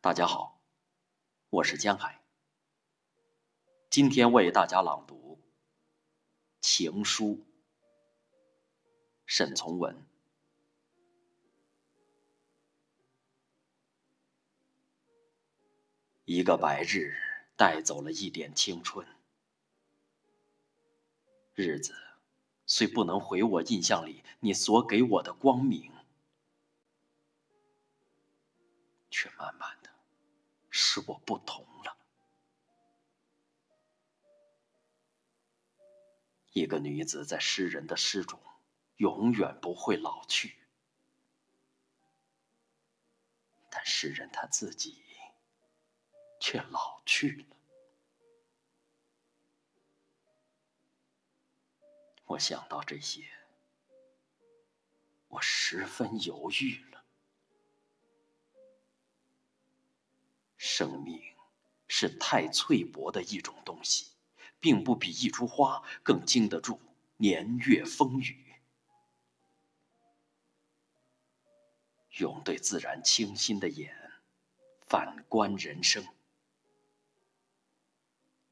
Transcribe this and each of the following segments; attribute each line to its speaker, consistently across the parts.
Speaker 1: 大家好，我是江海。今天为大家朗读《情书》，沈从文。一个白日带走了一点青春，日子虽不能回我印象里你所给我的光明，却慢慢的使我不同了。一个女子在诗人的诗中永远不会老去，但诗人他自己。却老去了。我想到这些，我十分犹豫了。生命是太脆薄的一种东西，并不比一株花更经得住年月风雨。用对自然清新的眼反观人生。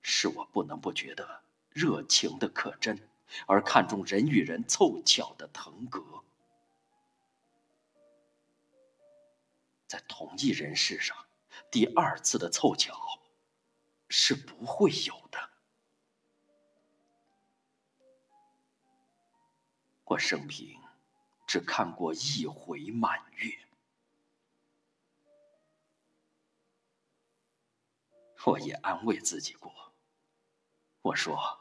Speaker 1: 使我不能不觉得热情的可真，而看重人与人凑巧的腾格。在同一人世上，第二次的凑巧是不会有的。我生平只看过一回满月，我也安慰自己过。我说：“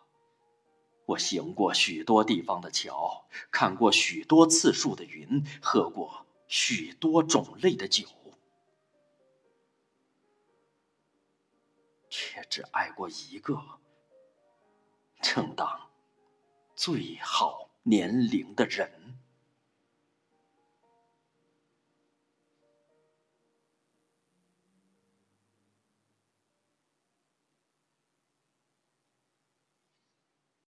Speaker 1: 我行过许多地方的桥，看过许多次数的云，喝过许多种类的酒，只爱过一个正当最好年龄的人。”